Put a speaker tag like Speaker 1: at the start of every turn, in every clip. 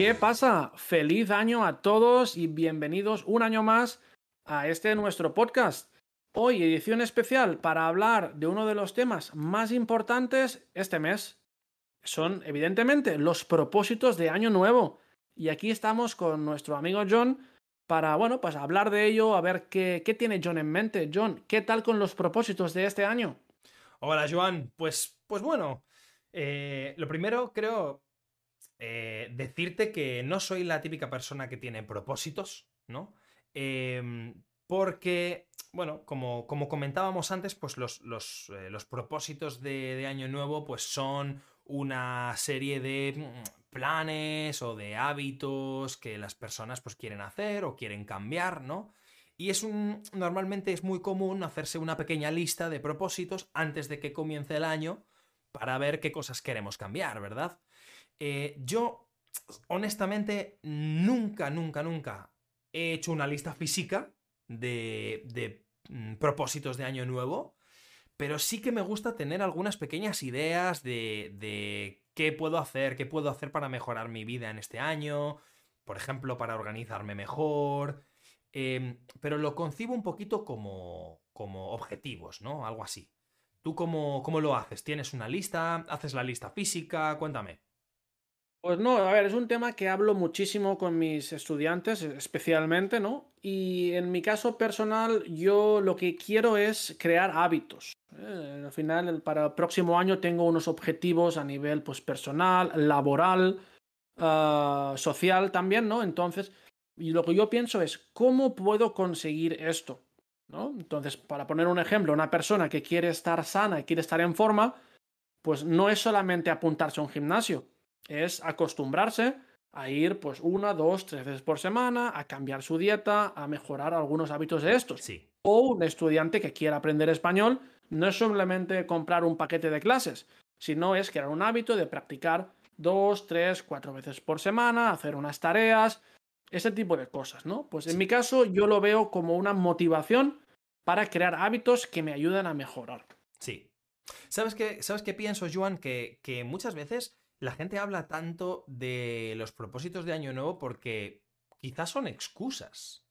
Speaker 1: ¿Qué pasa? Feliz año a todos y bienvenidos un año más a este nuestro podcast. Hoy edición especial para hablar de uno de los temas más importantes este mes. Son evidentemente los propósitos de año nuevo. Y aquí estamos con nuestro amigo John para, bueno, pues hablar de ello, a ver qué, qué tiene John en mente. John, ¿qué tal con los propósitos de este año?
Speaker 2: Hola, Joan. Pues, pues bueno, eh, lo primero creo eh, decirte que no soy la típica persona que tiene propósitos, ¿no? Em, porque, bueno, como, como, comentábamos antes, pues los, eh, los propósitos de, de, Año Nuevo pues son una serie de mm, planes o de hábitos que las personas pues quieren hacer o quieren cambiar, ¿no? Y es un. Normalmente es muy común hacerse una pequeña lista de propósitos antes de que comience el año para ver qué cosas queremos cambiar, ¿verdad? Eh, yo, honestamente, nunca, nunca, nunca he hecho una lista física de, de mm, propósitos de año nuevo, pero sí que me gusta tener algunas pequeñas ideas de, de qué puedo hacer, qué puedo hacer para mejorar mi vida en este año, por ejemplo, para organizarme mejor, em, pero lo concibo un poquito como, como objetivos, ¿no? Algo así. ¿Tú cómo, cómo lo haces? ¿Tienes una lista? ¿Haces la lista física? Cuéntame.
Speaker 1: Pues no, a ver, es un tema que hablo muchísimo con mis estudiantes, especialmente, ¿no? Y en mi caso personal, yo lo que quiero es crear hábitos. ¿eh? Al final, para el próximo año tengo unos objetivos a nivel pues, personal, laboral, uh, social también, ¿no? Entonces, y lo que yo pienso es, ¿cómo puedo conseguir esto? ¿No? Entonces, para poner un ejemplo, una persona que quiere estar sana y quiere estar en forma, pues no es solamente apuntarse a un gimnasio es acostumbrarse a ir pues una, dos, tres veces por semana, a cambiar su dieta, a mejorar algunos hábitos de estos.
Speaker 2: Sí.
Speaker 1: O un estudiante que quiera aprender español no es simplemente comprar un paquete de clases, sino es crear un hábito de practicar dos, tres, cuatro veces por semana, hacer unas tareas, ese tipo de cosas, ¿no? Pues en mi caso yo lo veo como una motivación para crear hábitos que me ayuden a mejorar.
Speaker 2: Sí. ¿Sabes qué, ¿Sabes qué pienso, Joan? Que, que muchas veces la gente habla tanto de los propósitos de Año Nuevo porque quizás son excusas,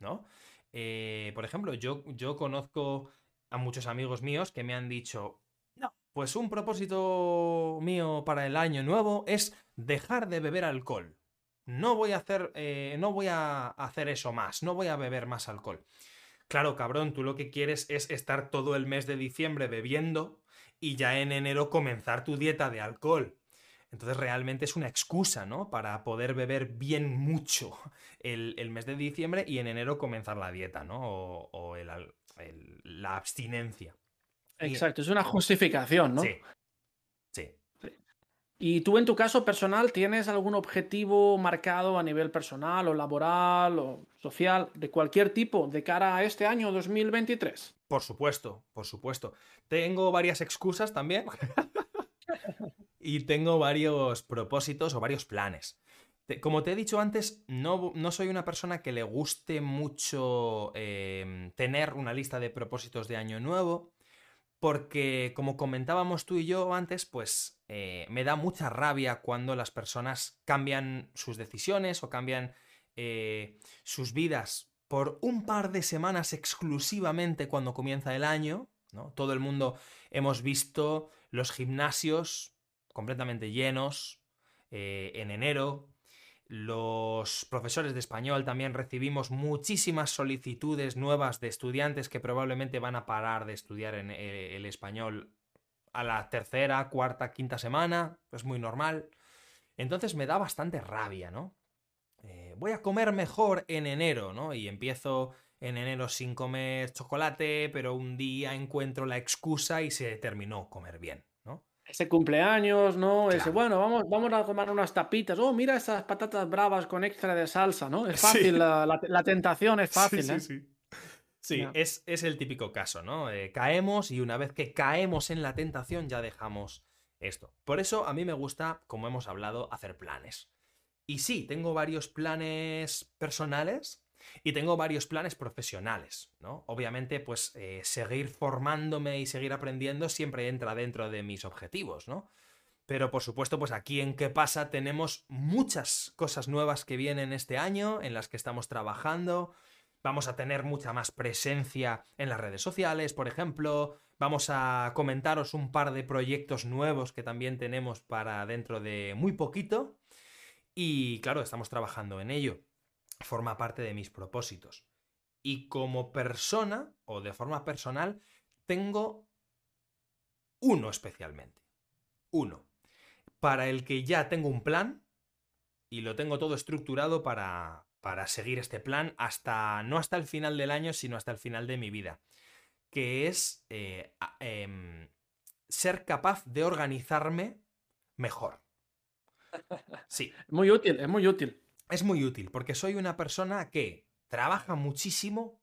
Speaker 2: ¿no? Eh, por ejemplo, yo, conozco a muchos amigos míos que me han dicho, no, pues un propósito mío para el Año Nuevo es dejar de beber alcohol. No voy a hacer, eh, no voy a hacer eso más, no voy a beber más alcohol. Claro, cabrón, tú lo que quieres es estar todo el mes de diciembre bebiendo y ya en enero comenzar tu dieta de alcohol. Entonces realmente es una excusa, ¿no? Para poder beber bien mucho el, mes de diciembre y en enero comenzar la dieta, ¿no? O, la abstinencia.
Speaker 1: Exacto, es una justificación, ¿no?
Speaker 2: Sí. sí.
Speaker 1: ¿Y tú en tu caso personal tienes algún objetivo marcado a nivel personal o laboral o social de cualquier tipo de cara a este año 2023?
Speaker 2: Por supuesto, por supuesto. Tengo varias excusas también. y tengo varios propósitos o varios planes. Como te he dicho antes, no, no soy una persona que le guste mucho em, tener una lista de propósitos de año nuevo, porque como comentábamos tú y yo antes, pues eh, me da mucha rabia cuando las personas cambian sus decisiones o cambian eh, sus vidas por un par de semanas exclusivamente cuando comienza el año. ¿no? Todo el mundo hemos visto los gimnasios completamente llenos eh, en enero. Los profesores de español también recibimos muchísimas solicitudes nuevas de estudiantes que probablemente van a parar de estudiar en eh, el español a la tercera, cuarta, quinta semana. Es muy normal. Entonces me da bastante rabia, ¿no? Eh, voy a comer mejor en enero, ¿no? Y empiezo en enero sin comer chocolate, pero un día encuentro la excusa y se terminó comer bien
Speaker 1: ese cumpleaños, ¿no? Ese, bueno, vamos, vamos a tomar unas tapitas. Oh, mira estas patatas bravas con extra de salsa, ¿no? Es fácil, la, tentación es fácil,
Speaker 2: sí,
Speaker 1: ¿eh?
Speaker 2: Sí, sí. es, es, el típico caso, ¿no? Eh, caemos y una vez que caemos en la tentación ya dejamos esto. Por eso a mí me gusta, como hemos hablado, hacer planes. Y sí, tengo varios planes personales y tengo varios planes profesionales, ¿no? Obviamente, pues eh, seguir formándome y seguir aprendiendo siempre entra dentro de mis objetivos, ¿no? Pero por supuesto, pues aquí en ¿Qué pasa? tenemos muchas cosas nuevas que vienen este año, en las que estamos trabajando. Vamos a tener mucha más presencia en las redes sociales, por ejemplo. Vamos a comentaros un par de proyectos nuevos que también tenemos para dentro de muy poquito. Y claro, estamos trabajando en ello. Forma parte de mis propósitos. Y como persona, o de forma personal, tengo uno especialmente. Uno. Para el que ya tengo un plan y lo tengo todo estructurado para, para seguir este plan hasta, no hasta el final del año, sino hasta el final de mi vida. Que es eh, em, ser capaz de organizarme mejor. Sí.
Speaker 1: Muy útil, es muy útil.
Speaker 2: Es muy útil, porque soy una persona que trabaja muchísimo,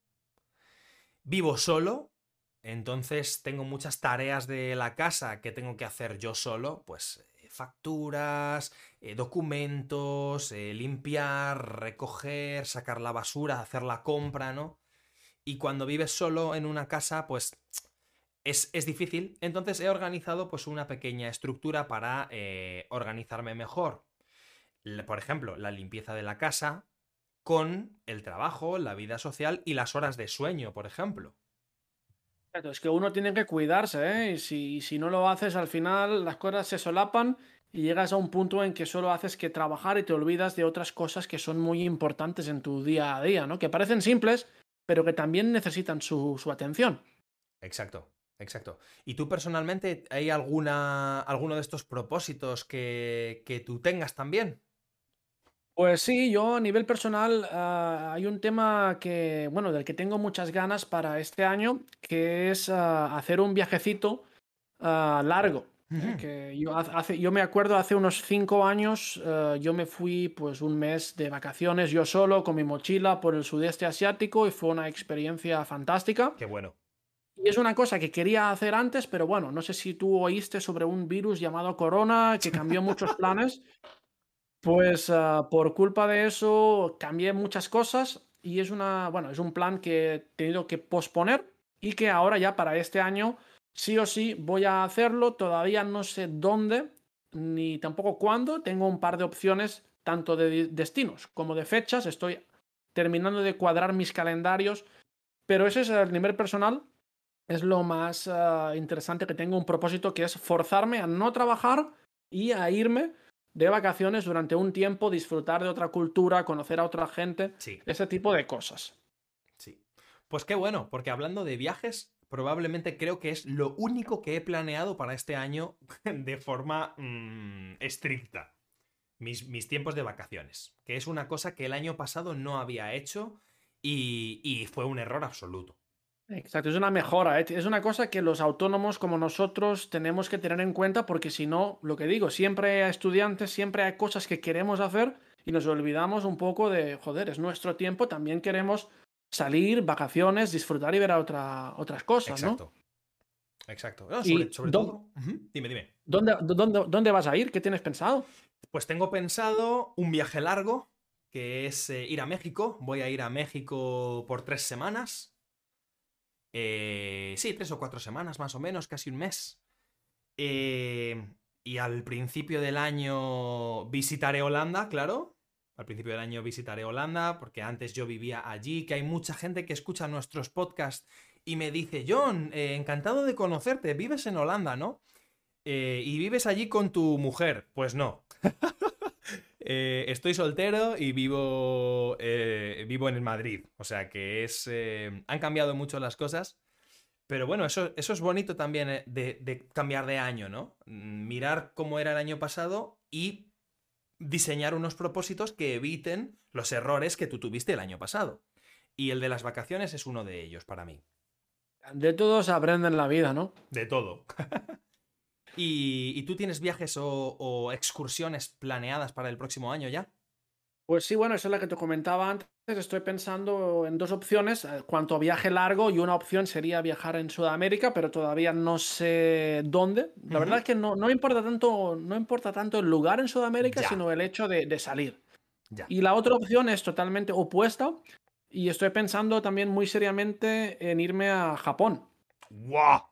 Speaker 2: vivo solo, entonces tengo muchas tareas de la casa que tengo que hacer yo solo, pues eh, facturas, eh, documentos, eh, limpiar, recoger, sacar la basura, hacer la compra, ¿no? Y cuando vives solo en una casa, pues es, es difícil. Entonces he organizado pues una pequeña estructura para organizarme mejor. Por ejemplo, la limpieza de la casa, con el trabajo, la vida social y las horas de sueño, por ejemplo.
Speaker 1: Es que uno tiene que cuidarse, ¿eh? Y si, si no lo haces, al final las cosas se solapan y llegas a un punto en que solo haces que trabajar y te olvidas de otras cosas que son muy importantes en tu día a día, ¿no? Que parecen simples, pero que también necesitan su, atención.
Speaker 2: Exacto, exacto. ¿Y tú personalmente hay alguna, alguno de estos propósitos que, que tú tengas también?
Speaker 1: Pues sí, yo a nivel personal ah, hay un tema que, bueno, del que tengo muchas ganas para este año, que es ah, hacer un viajecito ah, largo. ¿eh? Que yo, hace, yo me acuerdo hace unos cinco años, yo me fui pues un mes de vacaciones yo solo con mi mochila por el sudeste asiático y fue una experiencia fantástica.
Speaker 2: Qué bueno.
Speaker 1: Y es una cosa que quería hacer antes, pero bueno, no sé si tú oíste sobre un virus llamado corona que cambió muchos planes. Pues, ah, por culpa de eso cambié muchas cosas y es una, bueno, es un plan que he tenido que posponer y que ahora ya para este año sí o sí voy a hacerlo. Todavía no sé dónde ni tampoco cuándo. Tengo un par de opciones tanto de destinos como de fechas. Estoy terminando de cuadrar mis calendarios, pero ese es el nivel personal. Es lo más ah, interesante que tengo un propósito que es forzarme a no trabajar y a irme de vacaciones durante un tiempo, disfrutar de otra cultura, conocer a otra gente, ese tipo de cosas.
Speaker 2: Sí. Pues qué bueno, porque hablando de viajes, probablemente creo que es lo único que he planeado para este año de forma mm, estricta. Mis, mis, tiempos de vacaciones, que es una cosa que el año pasado no había hecho y, y fue un error absoluto.
Speaker 1: Exacto, es una mejora, ¿eh? es una cosa que los autónomos como nosotros tenemos que tener en cuenta porque si no, lo que digo, siempre hay estudiantes, siempre hay cosas que queremos hacer y nos olvidamos un poco de, joder, es nuestro tiempo, también queremos salir, vacaciones, disfrutar y ver a otra, otras cosas,
Speaker 2: Exacto. Exacto. sobre, todo. Dime, dime.
Speaker 1: ¿dónde, dónde, dónde, vas a ir? ¿Qué tienes pensado?
Speaker 2: Pues tengo pensado un viaje largo, que es eh, ir a México. Voy a ir a México por tres semanas. Eh, sí, tres o cuatro semanas más o menos, casi un mes. Eh, y al principio del año visitaré Holanda, claro. Al principio del año visitaré Holanda, porque antes yo vivía allí, que hay mucha gente que escucha nuestros podcasts y me dice, John, eh, encantado de conocerte, vives en Holanda, ¿no? y vives allí con tu mujer. Pues no. Eh, estoy soltero y vivo, eh, vivo en Madrid. O sea que es. Eh, han cambiado mucho las cosas. Pero bueno, eso, eso es bonito también de, cambiar de año, ¿no? Mm, mirar cómo era el año pasado y diseñar unos propósitos que eviten los errores que tú tuviste el año pasado. Y el de las vacaciones es uno de ellos para mí.
Speaker 1: De todo se aprende en la vida, ¿no?
Speaker 2: De todo. ¿Y, tú tienes viajes o, excursiones planeadas para el próximo año ya?
Speaker 1: Pues sí, bueno, esa es la que te comentaba antes. Estoy pensando en dos opciones. Eh, cuanto a viaje largo, y una opción sería viajar en Sudamérica, pero todavía no sé dónde. La verdad es que no, no, importa tanto, no importa tanto el lugar en Sudamérica, sino el hecho de, salir. Y la otra opción es totalmente opuesta. Y estoy pensando también muy seriamente en irme a Japón.
Speaker 2: ¡Guau!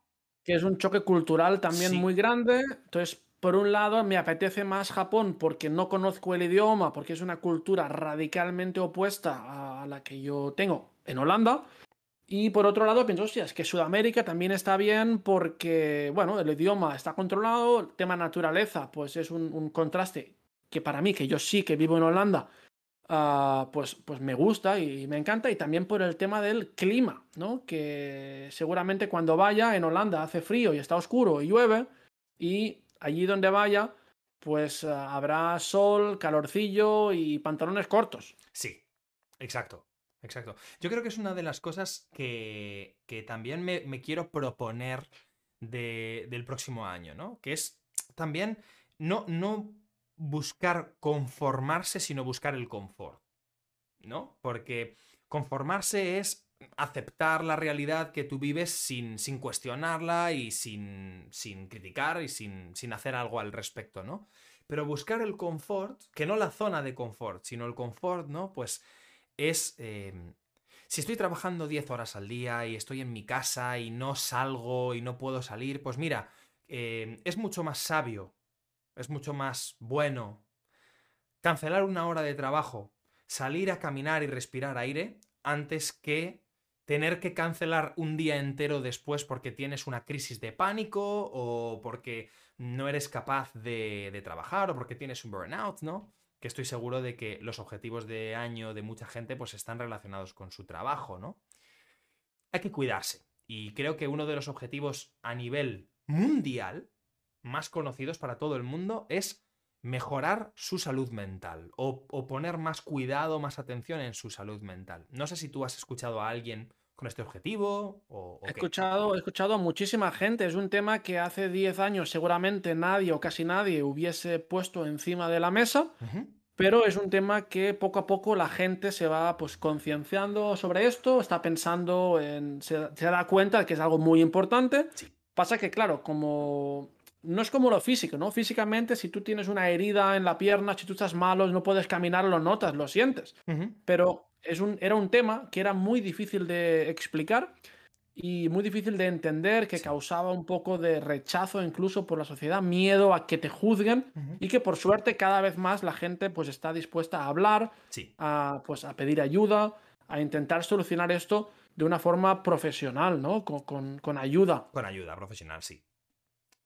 Speaker 1: Que es un choque cultural también muy grande. Entonces, por un lado, me apetece más Japón porque no conozco el idioma, porque es una cultura radicalmente opuesta a la que yo tengo en Holanda. Y por otro lado, pienso, hostia, es que Sudamérica también está bien porque, bueno, el idioma está controlado, el tema naturaleza, pues es un, contraste que para mí, que yo sí que vivo en Holanda, ah, pues, pues me gusta y me encanta. Y también por el tema del clima, ¿no? Que seguramente cuando vaya en Holanda hace frío y está oscuro y llueve, y allí donde vaya, pues ah, habrá sol, calorcillo y pantalones cortos.
Speaker 2: Sí, exacto. Exacto. Yo creo que es una de las cosas que, que también me, quiero proponer del próximo año, ¿no? Que es también no, no buscar conformarse, sino buscar el confort, ¿no? Porque conformarse es aceptar la realidad que tú vives sin, sin cuestionarla y sin, sin criticar y sin, sin, hacer algo al respecto, ¿no? Pero buscar el confort, que no la zona de confort, sino el confort, ¿no? Pues es... Em, si estoy trabajando 10 horas al día y estoy en mi casa y no salgo y no puedo salir, pues mira, em, es mucho más sabio, es mucho más bueno cancelar una hora de trabajo, salir a caminar y respirar aire antes que tener que cancelar un día entero después porque tienes una crisis de pánico o porque no eres capaz de, de trabajar o porque tienes un burnout, ¿no? que estoy seguro de que los objetivos de año de mucha gente pues están relacionados con su trabajo, ¿no? Hay que cuidarse. Y creo que uno de los objetivos a nivel mundial, más conocidos para todo el mundo, es mejorar su salud mental o, poner más cuidado, más atención en su salud mental. No sé si tú has escuchado a alguien con este objetivo o...
Speaker 1: he, escuchado, he escuchado a muchísima gente. Es un tema que hace 10 años seguramente nadie o casi nadie hubiese puesto encima de la mesa. Pero es un tema que poco a poco la gente se va pues concienciando sobre esto, está pensando en. Se, da cuenta de que es algo muy importante. Pasa que, claro, como. No es como lo físico, ¿no? Físicamente, si tú tienes una herida en la pierna, si tú estás malo, no puedes caminar, lo notas, lo sientes. Pero es un, era un tema que era muy difícil de explicar y muy difícil de entender, que causaba un poco de rechazo incluso por la sociedad, miedo a que te juzguen y que por suerte cada vez más la gente pues está dispuesta a hablar, a, pues, a pedir ayuda, a intentar solucionar esto de una forma profesional, ¿no? Con, con, ayuda.
Speaker 2: Con ayuda profesional, sí.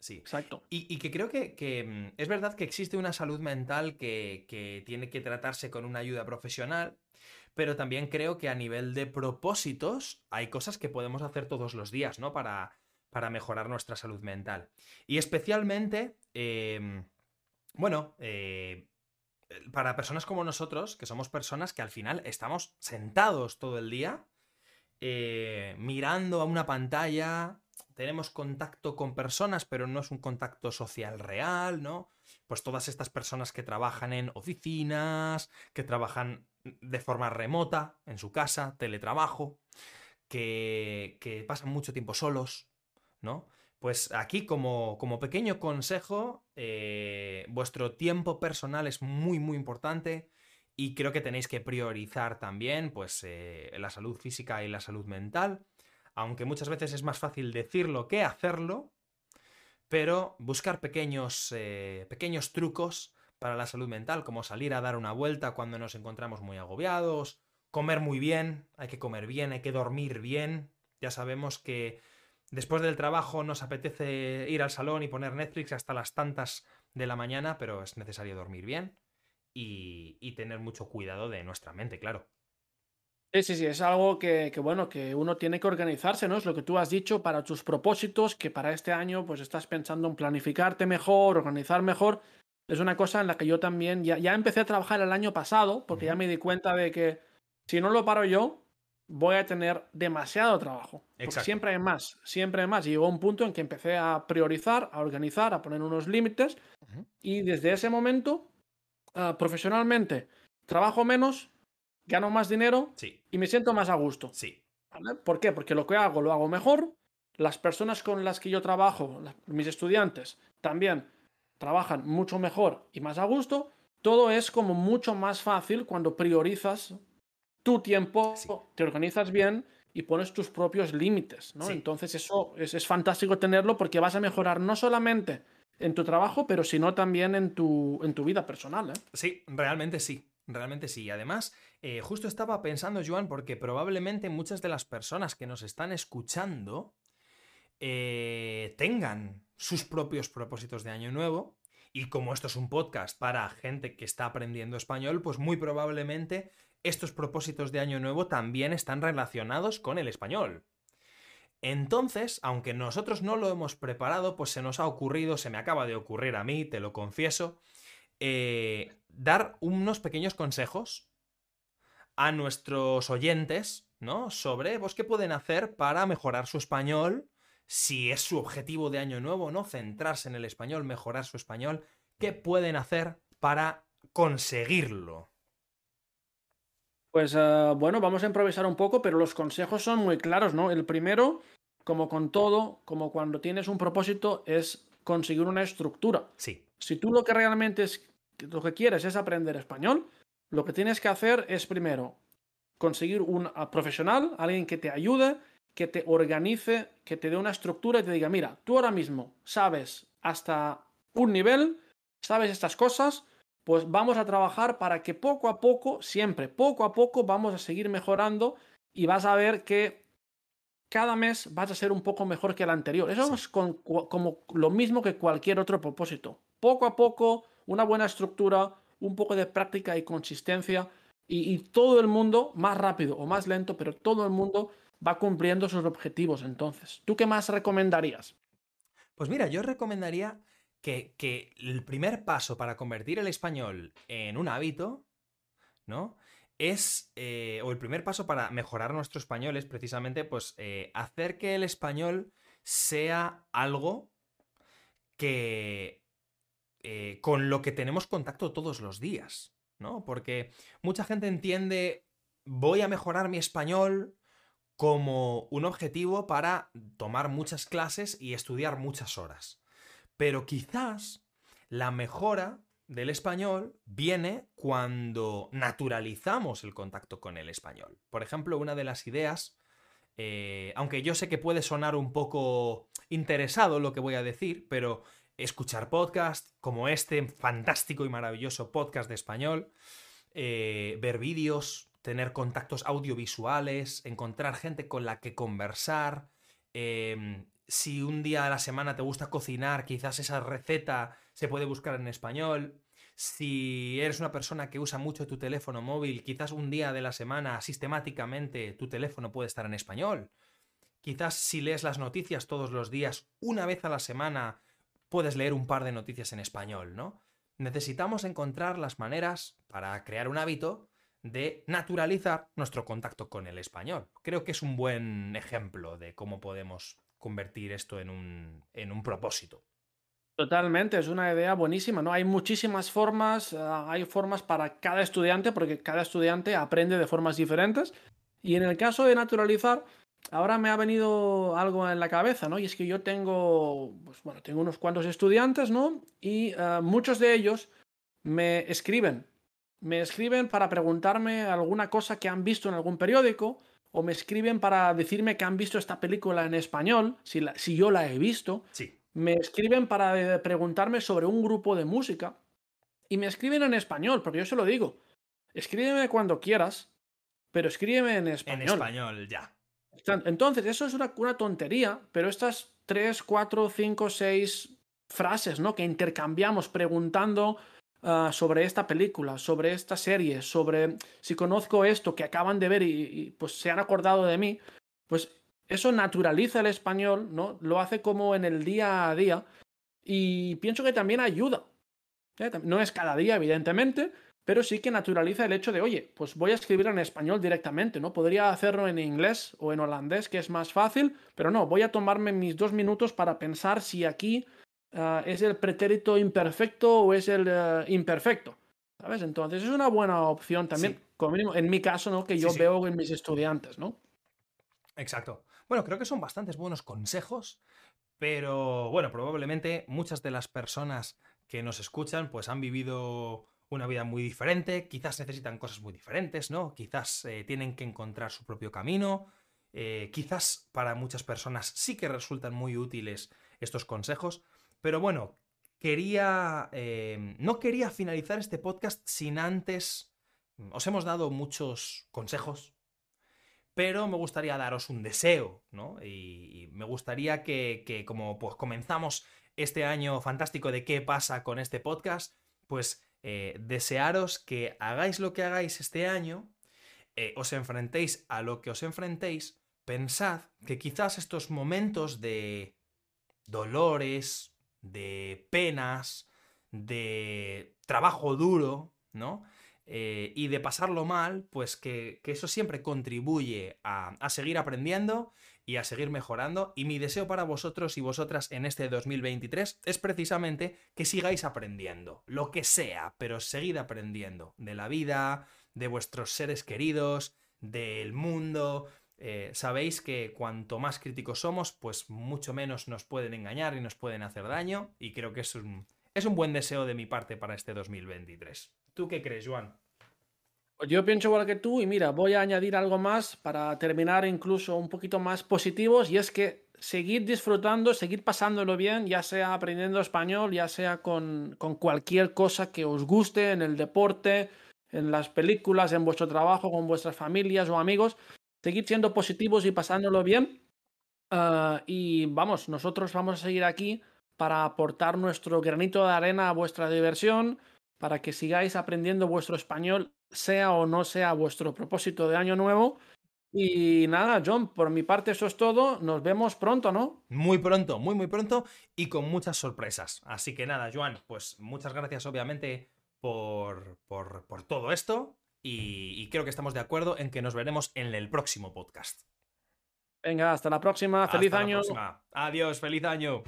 Speaker 2: Sí.
Speaker 1: Exacto.
Speaker 2: Y, que creo que, que, mm, es verdad que existe una salud mental que, que tiene que tratarse con una ayuda profesional, pero también creo que a nivel de propósitos hay cosas que podemos hacer todos los días, ¿no? Para, para mejorar nuestra salud mental. Y especialmente, em, bueno, eh, para personas como nosotros, que somos personas que al final estamos sentados todo el día, eh, mirando a una pantalla, tenemos contacto con personas, pero no es un contacto social real, ¿no? Pues todas estas personas que trabajan en oficinas, que trabajan de forma remota, en su casa, teletrabajo, que, que pasan mucho tiempo solos, ¿no? Pues aquí, como, como pequeño consejo, eh, vuestro tiempo personal es muy, muy importante y creo que tenéis que priorizar también, pues, eh, la salud física y la salud mental, aunque muchas veces es más fácil decirlo que hacerlo, pero buscar pequeños, eh, pequeños trucos para la salud mental, como salir a dar una vuelta cuando nos encontramos muy agobiados, comer muy bien, hay que comer bien, hay que dormir bien. Ya sabemos que después del trabajo nos apetece ir al salón y poner Netflix hasta las tantas de la mañana, pero es necesario dormir bien y, tener mucho cuidado de nuestra mente, claro.
Speaker 1: Sí, sí, sí, es algo que, que, bueno, que uno tiene que organizarse, ¿no? Es lo que tú has dicho para tus propósitos, que para este año pues estás pensando en planificarte mejor, organizar mejor, es una cosa en la que yo también ya, ya empecé a trabajar el año pasado, porque ya me di cuenta de que si no lo paro yo, voy a tener demasiado trabajo. siempre hay más, siempre hay más. Y llegó un punto en que empecé a priorizar, a organizar, a poner unos límites. Y desde ese momento, ah, profesionalmente, trabajo menos, gano más dinero y me siento más a gusto.
Speaker 2: Sí.
Speaker 1: ¿Por qué? Porque lo que hago lo hago mejor. Las personas con las que yo trabajo, mis estudiantes, también trabajan mucho mejor y más a gusto, todo es como mucho más fácil cuando priorizas tu tiempo, te organizas bien y pones tus propios límites, ¿no? Entonces eso es, fantástico tenerlo porque vas a mejorar no solamente en tu trabajo, pero si no también en tu, en tu vida personal. ¿eh?
Speaker 2: Sí, realmente sí. Realmente sí. Además, eh, justo estaba pensando, Joan, porque probablemente muchas de las personas que nos están escuchando eh, tengan sus propios propósitos de año nuevo. Y como esto es un podcast para gente que está aprendiendo español, pues muy probablemente estos propósitos de año nuevo también están relacionados con el español. Entonces, aunque nosotros no lo hemos preparado, pues se nos ha ocurrido, se me acaba de ocurrir a mí, te lo confieso, eh, dar unos pequeños consejos a nuestros oyentes, ¿no? Sobre pues, qué pueden hacer para mejorar su español, si es su objetivo de año nuevo, ¿no? Centrarse en el español, mejorar su español, qué pueden hacer para conseguirlo.
Speaker 1: Pues uh, bueno, vamos a improvisar un poco, pero los consejos son muy claros, ¿no? El primero, como con todo, como cuando tienes un propósito, es conseguir una estructura.
Speaker 2: Sí.
Speaker 1: Si tú lo que realmente es, lo que quieres es aprender español, lo que tienes que hacer es primero conseguir un profesional, alguien que te ayude, que te organice, que te dé una estructura y te diga, mira, tú ahora mismo sabes hasta un nivel, sabes estas cosas, pues vamos a trabajar para que poco a poco, siempre, poco a poco, vamos a seguir mejorando y vas a ver que cada mes vas a ser un poco mejor que el anterior. Eso es como lo mismo que cualquier otro propósito. Poco a poco, una buena estructura, un poco de práctica y consistencia y, todo el mundo, más rápido o más lento, pero todo el mundo va cumpliendo sus objetivos entonces. ¿Tú qué más recomendarías?
Speaker 2: Pues mira, yo recomendaría que, el primer paso para convertir el español en un hábito, ¿no? Es, eh, o el primer paso para mejorar nuestro español es precisamente, pues, eh, hacer que el español sea algo que... Eh, con lo que tenemos contacto todos los días, ¿no? Porque mucha gente entiende, voy a mejorar mi español como un objetivo para tomar muchas clases y estudiar muchas horas. Pero quizás la mejora del español viene cuando naturalizamos el contacto con el español. Por ejemplo, una de las ideas, eh, aunque yo sé que puede sonar un poco interesado lo que voy a decir, pero escuchar podcast como este fantástico y maravilloso podcast de español, eh, ver vídeos, tener contactos audiovisuales, encontrar gente con la que conversar, em, si un día a la semana te gusta cocinar, quizás esa receta se puede buscar en español. Si eres una persona que usa mucho tu teléfono móvil, quizás un día de la semana sistemáticamente tu teléfono puede estar en español. Quizás si lees las noticias todos los días, una vez a la semana puedes leer un par de noticias en español, ¿no? Necesitamos encontrar las maneras para crear un hábito de naturalizar nuestro contacto con el español. Creo que es un buen ejemplo de cómo podemos convertir esto en un, en un propósito.
Speaker 1: Totalmente, es una idea buenísima, ¿no? Hay muchísimas formas, ah, hay formas para cada estudiante, porque cada estudiante aprende de formas diferentes. Y en el caso de naturalizar, ahora me ha venido algo en la cabeza, ¿no? Y es que yo tengo, pues bueno, tengo unos cuantos estudiantes, ¿no? Y ah, muchos de ellos me escriben, me escriben para preguntarme alguna cosa que han visto en algún periódico o me escriben para decirme que han visto esta película en español, si, si yo la he visto.
Speaker 2: Sí.
Speaker 1: Me escriben para eh, preguntarme sobre un grupo de música. Y me escriben en español, porque yo se lo digo. Escríbeme cuando quieras, pero escríbeme en español. En
Speaker 2: español, ya.
Speaker 1: Entonces, eso es una, tontería, pero estas tres, cuatro, cinco, seis frases, ¿no? Que intercambiamos preguntando Ah, sobre esta película, sobre esta serie, sobre si conozco esto que acaban de ver y, pues se han acordado de mí, pues eso naturaliza el español, ¿no? Lo hace como en el día a día y pienso que también ayuda. ¿eh? No es cada día, evidentemente, pero sí que naturaliza el hecho de, oye, pues voy a escribir en español directamente, ¿no? Podría hacerlo en inglés o en holandés, que es más fácil, pero no, voy a tomarme mis dos minutos para pensar si aquí Ah, es el pretérito imperfecto o es el eh, imperfecto. ¿Sabes? Entonces es una buena opción también, como mínimo, en mi caso, ¿no? Que yo veo en mis estudiantes, ¿no?
Speaker 2: Exacto. Bueno, creo que son bastantes buenos consejos, pero bueno, probablemente muchas de las personas que nos escuchan pues han vivido una vida muy diferente, quizás necesitan cosas muy diferentes, ¿no? Quizás eh, tienen que encontrar su propio camino, eh, quizás para muchas personas sí que resultan muy útiles estos consejos, pero bueno, quería... Eh, no quería finalizar este podcast sin antes... Os hemos dado muchos consejos, pero me gustaría daros un deseo, ¿no? Y, me gustaría que, como pues comenzamos este año fantástico de qué pasa con este podcast, pues eh, desearos que hagáis lo que hagáis este año, eh, os enfrentéis a lo que os enfrentéis, pensad que quizás estos momentos de dolores, de penas, de trabajo duro, ¿no? Eh, y de pasarlo mal, pues que, eso siempre contribuye a, a, seguir aprendiendo y a seguir mejorando. Y mi deseo para vosotros y vosotras en este 2023 es precisamente que sigáis aprendiendo, lo que sea, pero seguid aprendiendo de la vida, de vuestros seres queridos, del mundo. Eh, sabéis que cuanto más críticos somos, pues mucho menos nos pueden engañar y nos pueden hacer daño. Y creo que es un, es un buen deseo de mi parte para este 2023. ¿Tú qué crees, Juan?
Speaker 1: Yo pienso igual que tú y mira, voy a añadir algo más para terminar incluso un poquito más positivos y es que seguir disfrutando, seguir pasándolo bien, ya sea aprendiendo español, ya sea con, con cualquier cosa que os guste en el deporte, en las películas, en vuestro trabajo, con vuestras familias o amigos. Seguid siendo positivos y pasándolo bien. Ah, y vamos, nosotros vamos a seguir aquí para aportar nuestro granito de arena a vuestra diversión, para que sigáis aprendiendo vuestro español, sea o no sea vuestro propósito de año nuevo. Y nada, John, por mi parte eso es todo. Nos vemos pronto, ¿no?
Speaker 2: Muy pronto, muy, muy pronto y con muchas sorpresas. Así que nada, Joan, pues muchas gracias obviamente por, por, por todo esto y, creo que estamos de acuerdo en que nos veremos en el próximo podcast.
Speaker 1: Venga, hasta la próxima. Feliz año.
Speaker 2: Adiós, feliz año.